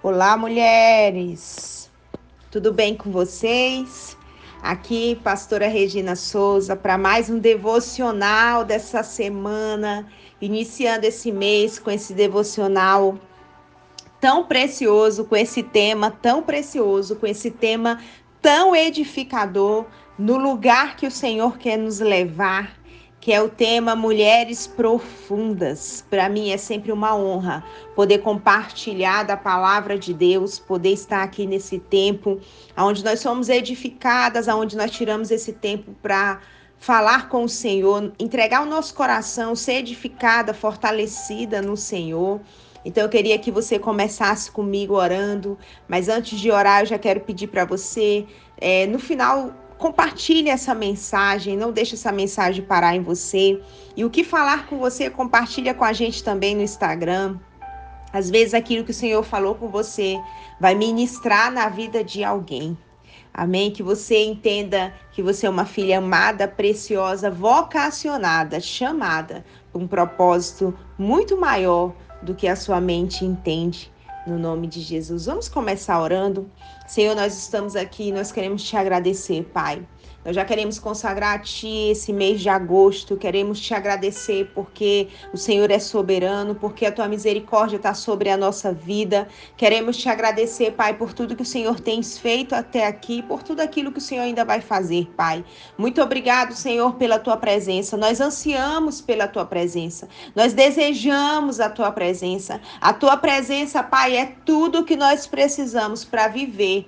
Olá, mulheres! Tudo bem com vocês? Aqui, pastora Regina Souza, para mais um devocional dessa semana, iniciando esse mês com esse devocional tão precioso, com esse tema tão precioso, com esse tema tão edificador, no lugar que o Senhor quer nos levar que é o tema Mulheres Profundas. Para mim é sempre uma honra poder compartilhar da palavra de Deus, poder estar aqui nesse tempo onde nós somos edificadas, onde nós tiramos esse tempo para falar com o Senhor, entregar o nosso coração, ser edificada, fortalecida no Senhor. Então eu queria que você começasse comigo orando, mas antes de orar eu já quero pedir para você, é, no final Compartilhe essa mensagem, não deixe essa mensagem parar em você. E o que falar com você, compartilha com a gente também no Instagram. Às vezes aquilo que o Senhor falou com você vai ministrar na vida de alguém. Amém? Que você entenda que você é uma filha amada, preciosa, vocacionada, chamada para um propósito muito maior do que a sua mente entende no nome de Jesus. Vamos começar orando. Senhor, nós estamos aqui, nós queremos te agradecer, Pai. Nós já queremos consagrar a Ti esse mês de agosto, queremos te agradecer porque o Senhor é soberano, porque a Tua misericórdia está sobre a nossa vida. Queremos te agradecer, Pai, por tudo que o Senhor tem feito até aqui, por tudo aquilo que o Senhor ainda vai fazer, Pai. Muito obrigado, Senhor, pela Tua presença. Nós ansiamos pela Tua presença, nós desejamos a Tua presença. A Tua presença, Pai, é tudo que nós precisamos para viver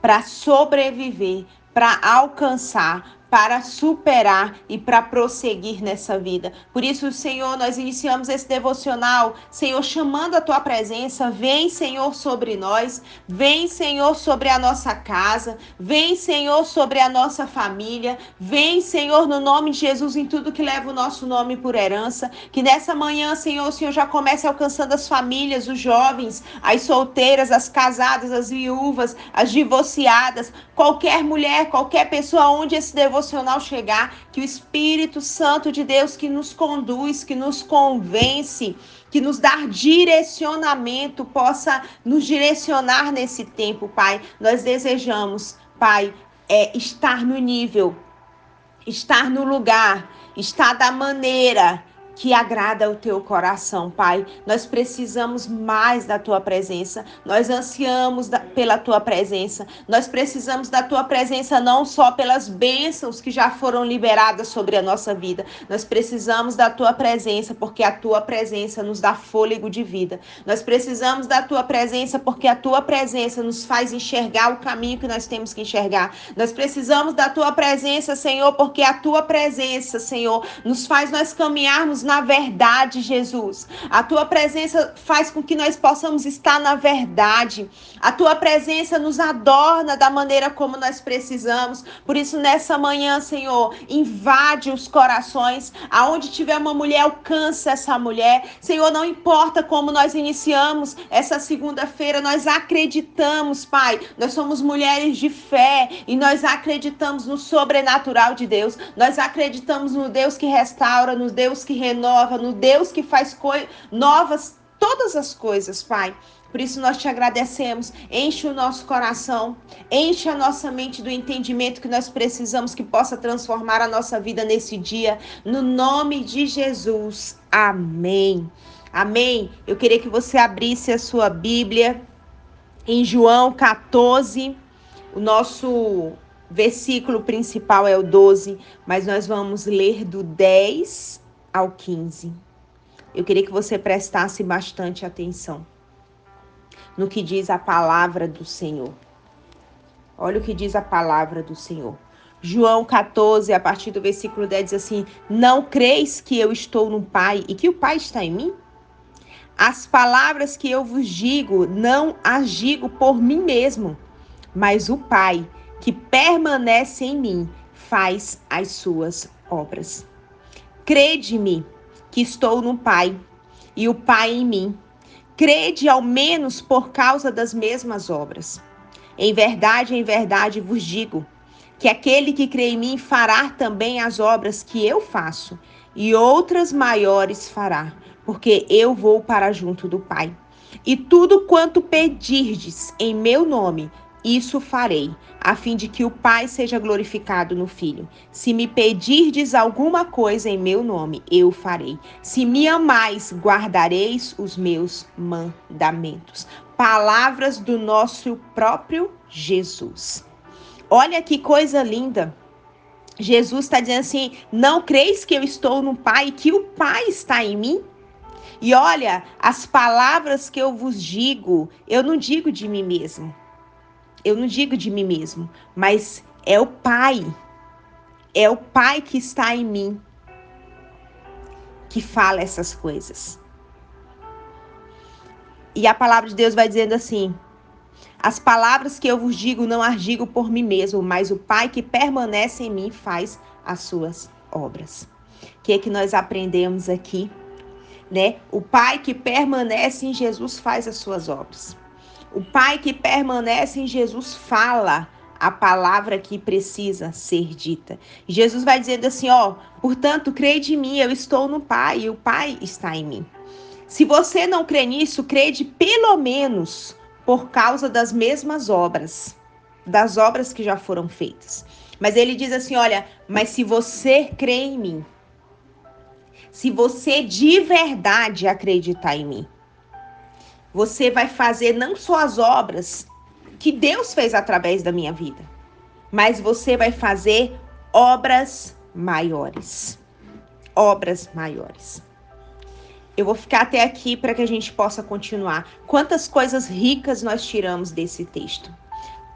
para sobreviver, para alcançar, para superar e para prosseguir nessa vida. Por isso, Senhor, nós iniciamos esse devocional, Senhor, chamando a tua presença. Vem, Senhor, sobre nós. Vem, Senhor, sobre a nossa casa. Vem, Senhor, sobre a nossa família. Vem, Senhor, no nome de Jesus, em tudo que leva o nosso nome por herança. Que nessa manhã, Senhor, o Senhor já comece alcançando as famílias, os jovens, as solteiras, as casadas, as viúvas, as divorciadas, qualquer mulher, qualquer pessoa onde esse devocional devocional chegar, que o Espírito Santo de Deus que nos conduz, que nos convence, que nos dá direcionamento, possa nos direcionar nesse tempo, Pai. Nós desejamos, Pai, é, estar no nível, estar no lugar, estar da maneira que agrada o teu coração, Pai. Nós precisamos mais da tua presença. Nós ansiamos da, pela tua presença. Nós precisamos da tua presença não só pelas bênçãos que já foram liberadas sobre a nossa vida. Nós precisamos da tua presença porque a tua presença nos dá fôlego de vida. Nós precisamos da tua presença porque a tua presença nos faz enxergar o caminho que nós temos que enxergar. Nós precisamos da tua presença, Senhor, porque a tua presença, Senhor, nos faz nós caminharmos na verdade, Jesus. A tua presença faz com que nós possamos estar na verdade. A tua presença nos adorna da maneira como nós precisamos. Por isso, nessa manhã, Senhor, invade os corações. Aonde tiver uma mulher, alcança essa mulher. Senhor, não importa como nós iniciamos essa segunda-feira, nós acreditamos, Pai. Nós somos mulheres de fé e nós acreditamos no sobrenatural de Deus. Nós acreditamos no Deus que restaura, no Deus que renova renova, no Deus que faz novas todas as coisas, Pai. Por isso nós te agradecemos. Enche o nosso coração, enche a nossa mente do entendimento que nós precisamos que possa transformar a nossa vida nesse dia, no nome de Jesus. Amém. Amém. Eu queria que você abrisse a sua Bíblia em João 14, o nosso versículo principal é o 12, mas nós vamos ler do 10 ao 15. Eu queria que você prestasse bastante atenção no que diz a palavra do Senhor. Olha o que diz a palavra do Senhor. João 14, a partir do versículo 10, diz assim: Não creis que eu estou no Pai e que o Pai está em mim? As palavras que eu vos digo, não as digo por mim mesmo, mas o Pai, que permanece em mim, faz as suas obras. Crede-me que estou no Pai e o Pai em mim. Crede ao menos por causa das mesmas obras. Em verdade, em verdade vos digo que aquele que crê em mim fará também as obras que eu faço, e outras maiores fará, porque eu vou para junto do Pai. E tudo quanto pedirdes em meu nome, isso farei, a fim de que o Pai seja glorificado no Filho. Se me pedirdes alguma coisa em meu nome, eu farei. Se me amais, guardareis os meus mandamentos. Palavras do nosso próprio Jesus. Olha que coisa linda. Jesus está dizendo assim: não creis que eu estou no Pai e que o Pai está em mim? E olha, as palavras que eu vos digo, eu não digo de mim mesmo. Eu não digo de mim mesmo, mas é o Pai. É o Pai que está em mim que fala essas coisas. E a palavra de Deus vai dizendo assim: As palavras que eu vos digo não as digo por mim mesmo, mas o Pai que permanece em mim faz as suas obras. O que é que nós aprendemos aqui? né? O Pai que permanece em Jesus faz as suas obras. O Pai que permanece em Jesus fala a palavra que precisa ser dita. Jesus vai dizendo assim, ó, portanto, crede em mim, eu estou no Pai e o Pai está em mim. Se você não crê nisso, crede pelo menos por causa das mesmas obras, das obras que já foram feitas. Mas ele diz assim, olha, mas se você crê em mim, se você de verdade acreditar em mim. Você vai fazer não só as obras que Deus fez através da minha vida, mas você vai fazer obras maiores. Obras maiores. Eu vou ficar até aqui para que a gente possa continuar. Quantas coisas ricas nós tiramos desse texto?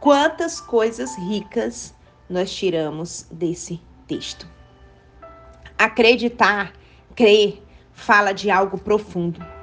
Quantas coisas ricas nós tiramos desse texto? Acreditar Crer fala de algo profundo.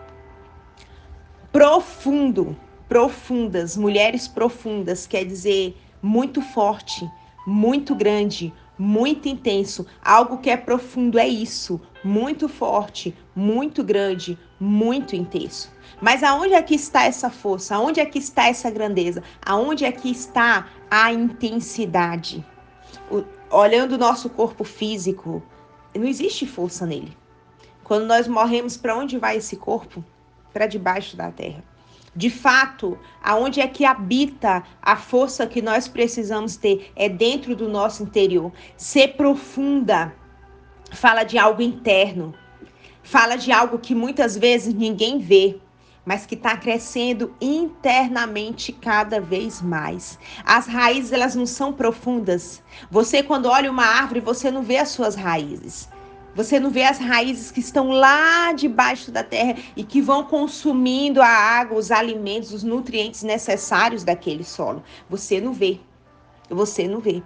Profundo, profundas, mulheres profundas, quer dizer muito forte, muito grande, muito intenso. Algo que é profundo é isso, muito forte, muito grande, muito intenso. Mas aonde é que está essa força? Aonde é que está essa grandeza? Aonde é que está a intensidade? O, olhando o nosso corpo físico, não existe força nele. Quando nós morremos, para onde vai esse corpo? Para debaixo da terra. De fato, aonde é que habita a força que nós precisamos ter? É dentro do nosso interior. Ser profunda fala de algo interno, fala de algo que muitas vezes ninguém vê, mas que está crescendo internamente cada vez mais. As raízes elas não são profundas. Você quando olha uma árvore, você não vê as suas raízes. Você não vê as raízes que estão lá debaixo da terra e que vão consumindo a água, os alimentos, os nutrientes necessários daquele solo. Você não vê. Você não vê.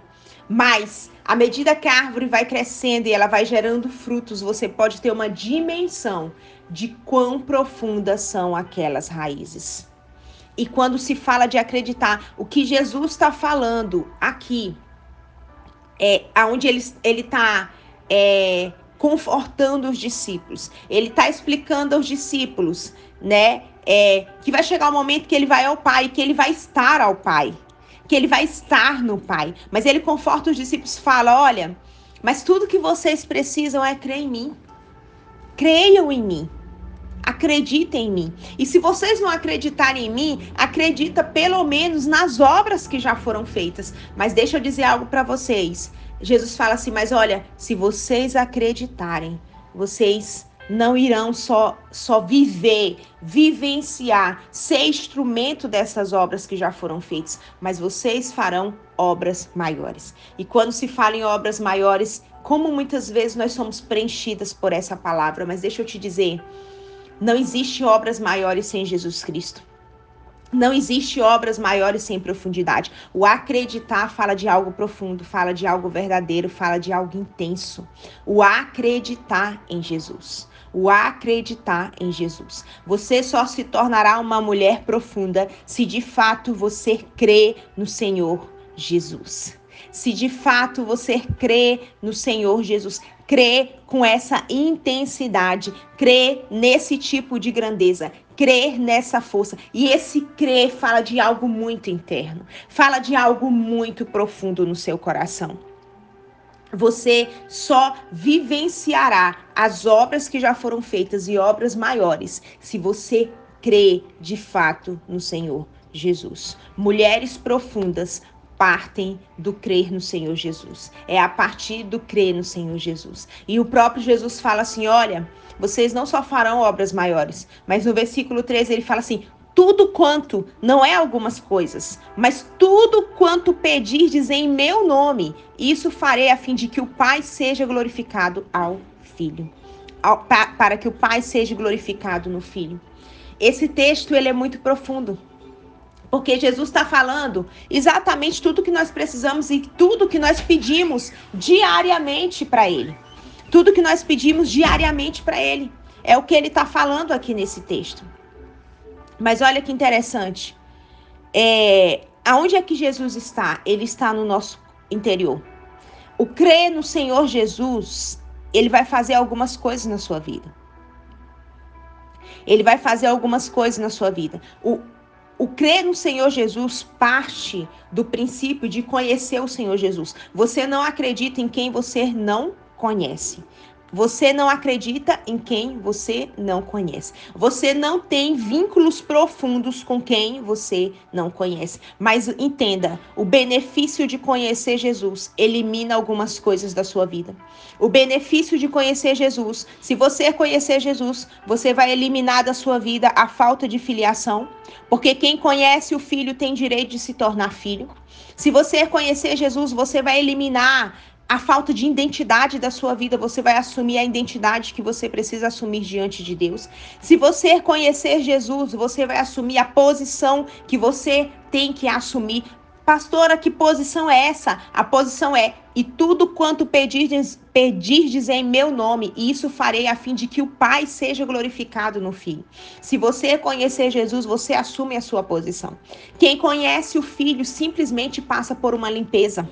Mas, à medida que a árvore vai crescendo e ela vai gerando frutos, você pode ter uma dimensão de quão profundas são aquelas raízes. E quando se fala de acreditar, o que Jesus está falando aqui é aonde ele está é, confortando os discípulos. Ele está explicando aos discípulos, né, é, que vai chegar o um momento que ele vai ao Pai, que ele vai estar ao Pai, que ele vai estar no Pai. Mas ele conforta os discípulos, fala, olha, mas tudo que vocês precisam é crer em mim. Creiam em mim. Acreditem em mim. E se vocês não acreditarem em mim, acredita pelo menos nas obras que já foram feitas. Mas deixa eu dizer algo para vocês. Jesus fala assim: Mas olha, se vocês acreditarem, vocês não irão só, só viver, vivenciar, ser instrumento dessas obras que já foram feitas, mas vocês farão obras maiores. E quando se fala em obras maiores, como muitas vezes nós somos preenchidas por essa palavra, mas deixa eu te dizer, não existe obras maiores sem Jesus Cristo. Não existe obras maiores sem profundidade. O acreditar fala de algo profundo, fala de algo verdadeiro, fala de algo intenso. O acreditar em Jesus. O acreditar em Jesus. Você só se tornará uma mulher profunda se de fato você crê no Senhor Jesus. Se de fato você crê no Senhor Jesus, crê com essa intensidade, crê nesse tipo de grandeza, crer nessa força. E esse crer fala de algo muito interno, fala de algo muito profundo no seu coração. Você só vivenciará as obras que já foram feitas e obras maiores se você crê de fato no Senhor Jesus. Mulheres profundas partem do crer no Senhor Jesus. É a partir do crer no Senhor Jesus. E o próprio Jesus fala assim: olha, vocês não só farão obras maiores, mas no versículo 13 ele fala assim: tudo quanto, não é algumas coisas, mas tudo quanto pedirdes em meu nome, isso farei a fim de que o Pai seja glorificado ao Filho. Ao, pa, para que o Pai seja glorificado no Filho. Esse texto ele é muito profundo. Porque Jesus está falando exatamente tudo que nós precisamos e tudo que nós pedimos diariamente para Ele. Tudo que nós pedimos diariamente para Ele. É o que ele está falando aqui nesse texto. Mas olha que interessante. É, aonde é que Jesus está? Ele está no nosso interior. O crer no Senhor Jesus, ele vai fazer algumas coisas na sua vida. Ele vai fazer algumas coisas na sua vida. O, o crer no Senhor Jesus parte do princípio de conhecer o Senhor Jesus. Você não acredita em quem você não conhece. Você não acredita em quem você não conhece. Você não tem vínculos profundos com quem você não conhece. Mas entenda, o benefício de conhecer Jesus elimina algumas coisas da sua vida. O benefício de conhecer Jesus, se você conhecer Jesus, você vai eliminar da sua vida a falta de filiação, porque quem conhece o filho tem direito de se tornar filho. Se você conhecer Jesus, você vai eliminar a falta de identidade da sua vida, você vai assumir a identidade que você precisa assumir diante de Deus. Se você conhecer Jesus, você vai assumir a posição que você tem que assumir. Pastora, que posição é essa? A posição é: e tudo quanto pedirdes, pedirdes em meu nome, e isso farei a fim de que o Pai seja glorificado no Filho. Se você conhecer Jesus, você assume a sua posição. Quem conhece o Filho simplesmente passa por uma limpeza.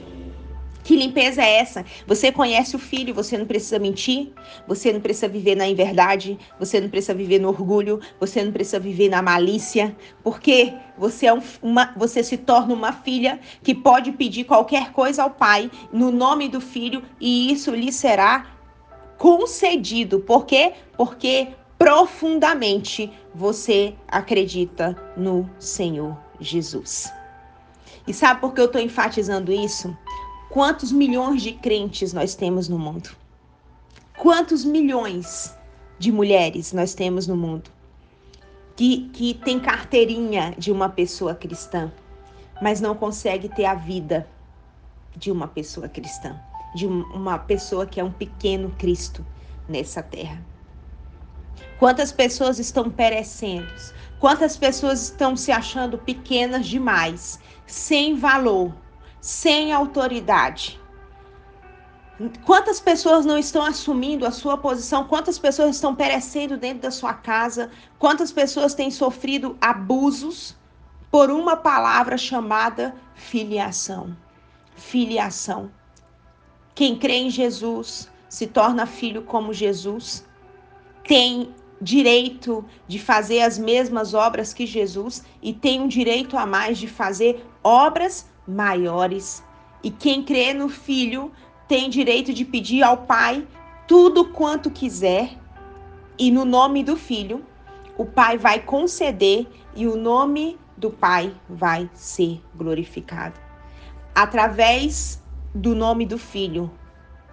Que limpeza é essa? Você conhece o filho, você não precisa mentir, você não precisa viver na inverdade, você não precisa viver no orgulho, você não precisa viver na malícia, porque você, é um, uma, você se torna uma filha que pode pedir qualquer coisa ao pai no nome do filho e isso lhe será concedido. Por quê? Porque profundamente você acredita no Senhor Jesus. E sabe por que eu estou enfatizando isso? Quantos milhões de crentes nós temos no mundo? Quantos milhões de mulheres nós temos no mundo que, que tem carteirinha de uma pessoa cristã, mas não consegue ter a vida de uma pessoa cristã, de uma pessoa que é um pequeno Cristo nessa terra? Quantas pessoas estão perecendo? Quantas pessoas estão se achando pequenas demais, sem valor, sem autoridade. Quantas pessoas não estão assumindo a sua posição? Quantas pessoas estão perecendo dentro da sua casa? Quantas pessoas têm sofrido abusos por uma palavra chamada filiação? Filiação. Quem crê em Jesus se torna filho como Jesus, tem direito de fazer as mesmas obras que Jesus e tem um direito a mais de fazer obras maiores. E quem crê no Filho tem direito de pedir ao Pai tudo quanto quiser, e no nome do Filho, o Pai vai conceder e o nome do Pai vai ser glorificado. Através do nome do Filho,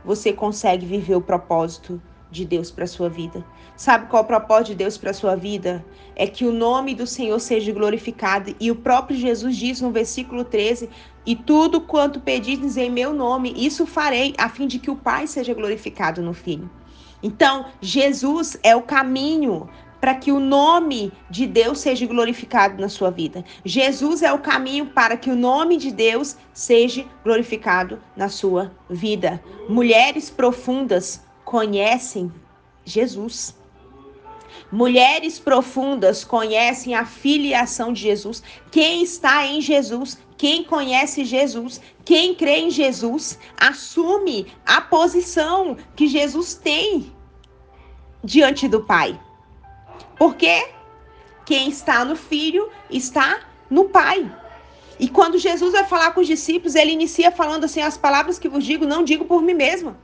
você consegue viver o propósito de Deus para sua vida. Sabe qual é o propósito de Deus para sua vida? É que o nome do Senhor seja glorificado. E o próprio Jesus diz no versículo 13: E tudo quanto pedires em meu nome, isso farei, a fim de que o Pai seja glorificado no Filho. Então, Jesus é o caminho para que o nome de Deus seja glorificado na sua vida. Jesus é o caminho para que o nome de Deus seja glorificado na sua vida. Mulheres profundas conhecem Jesus. Mulheres profundas conhecem a filiação de Jesus. Quem está em Jesus, quem conhece Jesus, quem crê em Jesus, assume a posição que Jesus tem diante do Pai. Porque quem está no Filho está no Pai. E quando Jesus vai falar com os discípulos, ele inicia falando assim: as palavras que vos digo, não digo por mim mesma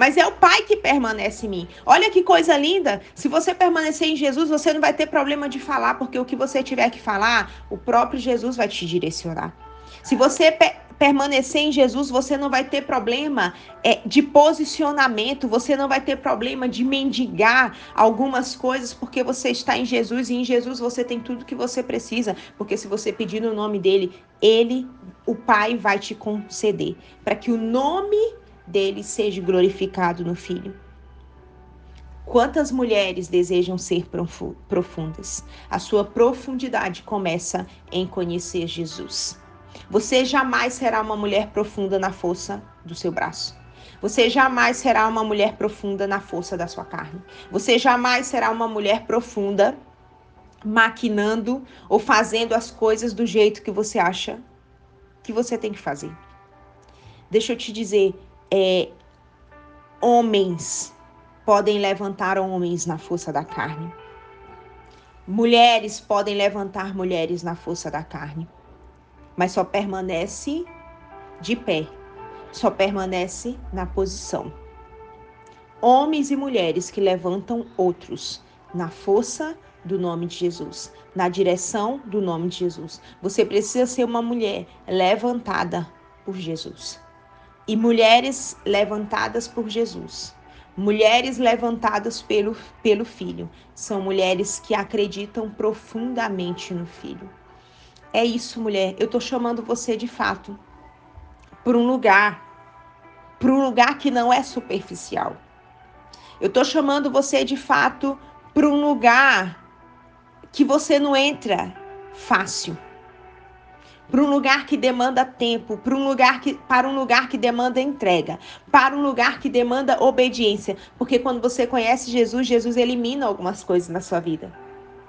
mas é o Pai que permanece em mim. Olha que coisa linda! Se você permanecer em Jesus, você não vai ter problema de falar, porque o que você tiver que falar, o próprio Jesus vai te direcionar. Se você permanecer em Jesus, você não vai ter problema é, de posicionamento, você não vai ter problema de mendigar algumas coisas, porque você está em Jesus e em Jesus você tem tudo que você precisa, porque se você pedir no nome dele, ele, o Pai, vai te conceder, para que o nome dele seja glorificado no Filho. Quantas mulheres desejam ser profundas? A sua profundidade começa em conhecer Jesus. Você jamais será uma mulher profunda na força do seu braço. Você jamais será uma mulher profunda na força da sua carne. Você jamais será uma mulher profunda maquinando ou fazendo as coisas do jeito que você acha que você tem que fazer. Deixa eu te dizer, é, homens podem levantar homens na força da carne. Mulheres podem levantar mulheres na força da carne mas só permanece de pé, só permanece na posição. Homens e mulheres que levantam outros na força do nome de Jesus, na direção do nome de Jesus. Você precisa ser uma mulher levantada por Jesus. E mulheres levantadas por Jesus. Mulheres levantadas pelo, pelo Filho são mulheres que acreditam profundamente no Filho. É isso, mulher. Eu tô chamando você de fato para um lugar, para um lugar que não é superficial. Eu tô chamando você de fato para um lugar que você não entra fácil. Para um lugar que demanda tempo, para um lugar que para um lugar que demanda entrega, para um lugar que demanda obediência, porque quando você conhece Jesus, Jesus elimina algumas coisas na sua vida.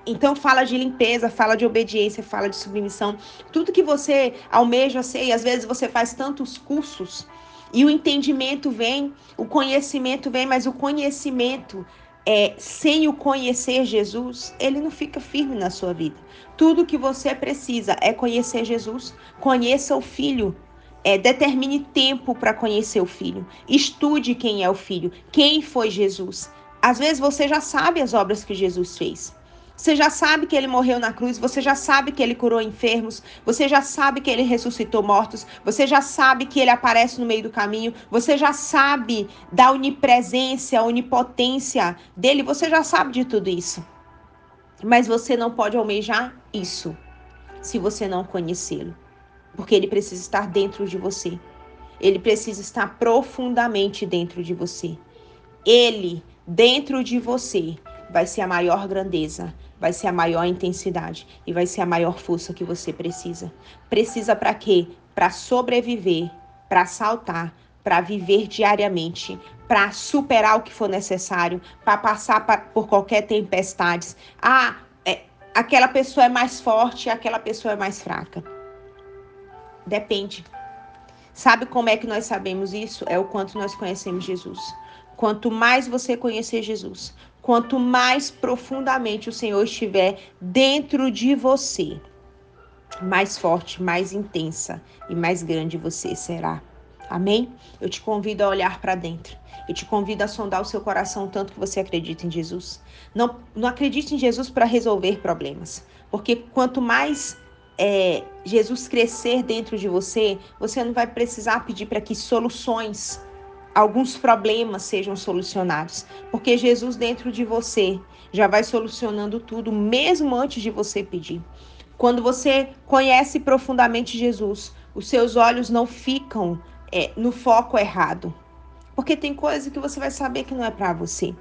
Então fala de limpeza, fala de obediência, fala de submissão. Tudo que você almeja ser, e às vezes você faz tantos cursos e o entendimento vem, o conhecimento vem, mas o conhecimento é, sem o conhecer Jesus, ele não fica firme na sua vida. Tudo que você precisa é conhecer Jesus, conheça o Filho, é, determine tempo para conhecer o Filho, estude quem é o Filho, quem foi Jesus. Às vezes você já sabe as obras que Jesus fez. Você já sabe que ele morreu na cruz, você já sabe que ele curou enfermos, você já sabe que ele ressuscitou mortos, você já sabe que ele aparece no meio do caminho, você já sabe da onipresença, onipotência dele, você já sabe de tudo isso. Mas você não pode almejar isso se você não conhecê-lo, porque ele precisa estar dentro de você. Ele precisa estar profundamente dentro de você. Ele dentro de você vai ser a maior grandeza, vai ser a maior intensidade e vai ser a maior força que você precisa. Precisa para quê? Para sobreviver, para saltar, para viver diariamente, para superar o que for necessário, para passar por qualquer tempestade. Ah, é, aquela pessoa é mais forte, aquela pessoa é mais fraca. Depende. Sabe como é que nós sabemos isso? É o quanto nós conhecemos Jesus. Quanto mais você conhecer Jesus, Quanto mais profundamente o Senhor estiver dentro de você, mais forte, mais intensa e mais grande você será. Amém? Eu te convido a olhar para dentro. Eu te convido a sondar o seu coração tanto que você acredita em Jesus. Não, não acredite em Jesus para resolver problemas, porque quanto mais é, Jesus crescer dentro de você, você não vai precisar pedir para que soluções alguns problemas sejam solucionados, porque Jesus dentro de você já vai solucionando tudo, mesmo antes de você pedir. Quando você conhece profundamente Jesus, os seus olhos não ficam é, no foco errado, porque tem coisa que você vai saber que não é para você.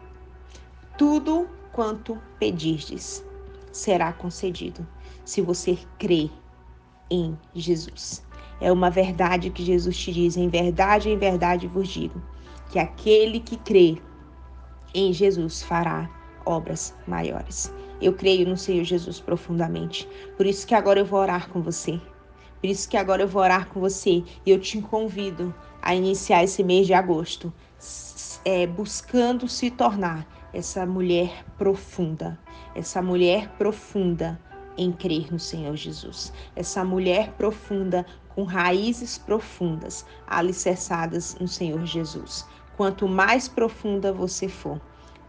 Tudo quanto pedirdes será concedido, se você crer em Jesus. É uma verdade que Jesus te diz: em verdade, em verdade vos digo, que aquele que crê em Jesus fará obras maiores. Eu creio no Senhor Jesus profundamente. Por isso que agora eu vou orar com você. Por isso que agora eu vou orar com você e eu te convido a iniciar esse mês de agosto é, buscando se tornar essa mulher profunda, essa mulher profunda em crer no Senhor Jesus. Essa mulher profunda, com raízes profundas, alicerçadas no Senhor Jesus. quanto mais profunda você for,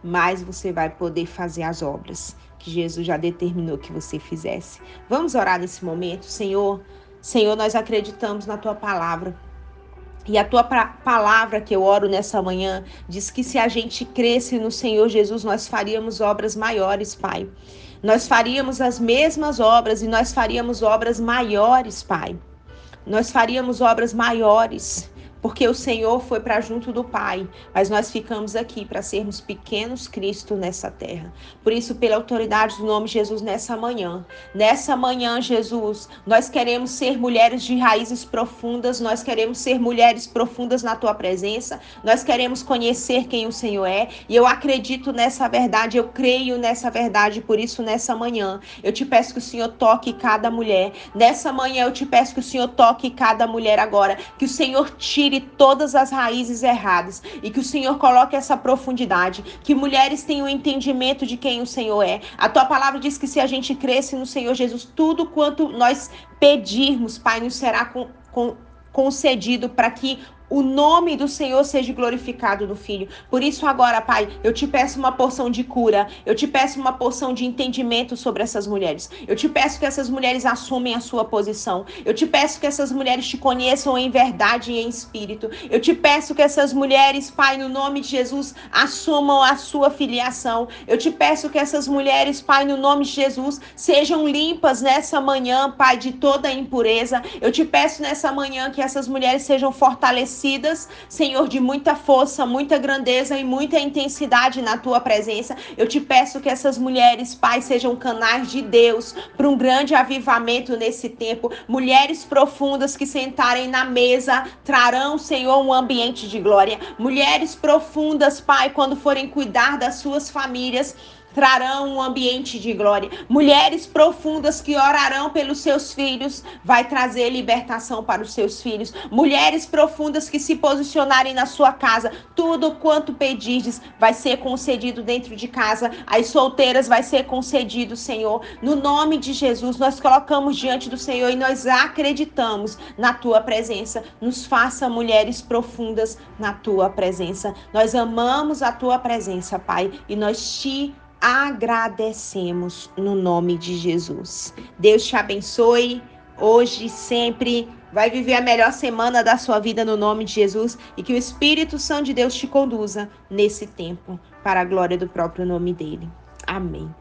mais você vai poder fazer as obras que Jesus já determinou que você fizesse. Vamos orar nesse momento, Senhor. Senhor, nós acreditamos na tua palavra. E a tua palavra que eu oro nessa manhã diz que se a gente cresce no Senhor Jesus, nós faríamos obras maiores, Pai. Nós faríamos as mesmas obras e nós faríamos obras maiores, Pai. Nós faríamos obras maiores porque o Senhor foi para junto do Pai, mas nós ficamos aqui para sermos pequenos Cristo nessa terra. Por isso, pela autoridade do nome de Jesus nessa manhã, nessa manhã, Jesus, nós queremos ser mulheres de raízes profundas, nós queremos ser mulheres profundas na tua presença, nós queremos conhecer quem o Senhor é, e eu acredito nessa verdade, eu creio nessa verdade, por isso nessa manhã, eu te peço que o Senhor toque cada mulher. Nessa manhã eu te peço que o Senhor toque cada mulher agora, que o Senhor tire tire todas as raízes erradas e que o Senhor coloque essa profundidade, que mulheres tenham entendimento de quem o Senhor é. A tua palavra diz que se a gente cresce no Senhor Jesus, tudo quanto nós pedirmos, Pai, nos será com, com concedido para que o nome do Senhor seja glorificado no filho. Por isso, agora, Pai, eu te peço uma porção de cura, eu te peço uma porção de entendimento sobre essas mulheres. Eu te peço que essas mulheres assumem a sua posição. Eu te peço que essas mulheres te conheçam em verdade e em espírito. Eu te peço que essas mulheres, Pai, no nome de Jesus, assumam a sua filiação. Eu te peço que essas mulheres, Pai, no nome de Jesus, sejam limpas nessa manhã, Pai, de toda impureza. Eu te peço nessa manhã que essas mulheres sejam fortalecidas Senhor, de muita força, muita grandeza e muita intensidade na tua presença. Eu te peço que essas mulheres, Pai, sejam canais de Deus para um grande avivamento nesse tempo. Mulheres profundas que sentarem na mesa trarão, Senhor, um ambiente de glória. Mulheres profundas, Pai, quando forem cuidar das suas famílias trarão um ambiente de glória. Mulheres profundas que orarão pelos seus filhos, vai trazer libertação para os seus filhos. Mulheres profundas que se posicionarem na sua casa, tudo quanto pedirdes vai ser concedido dentro de casa. As solteiras vai ser concedido, Senhor. No nome de Jesus, nós colocamos diante do Senhor e nós acreditamos na tua presença. Nos faça mulheres profundas na tua presença. Nós amamos a tua presença, Pai, e nós te agradecemos no nome de Jesus. Deus te abençoe hoje, sempre. Vai viver a melhor semana da sua vida no nome de Jesus e que o Espírito Santo de Deus te conduza nesse tempo para a glória do próprio nome dele. Amém.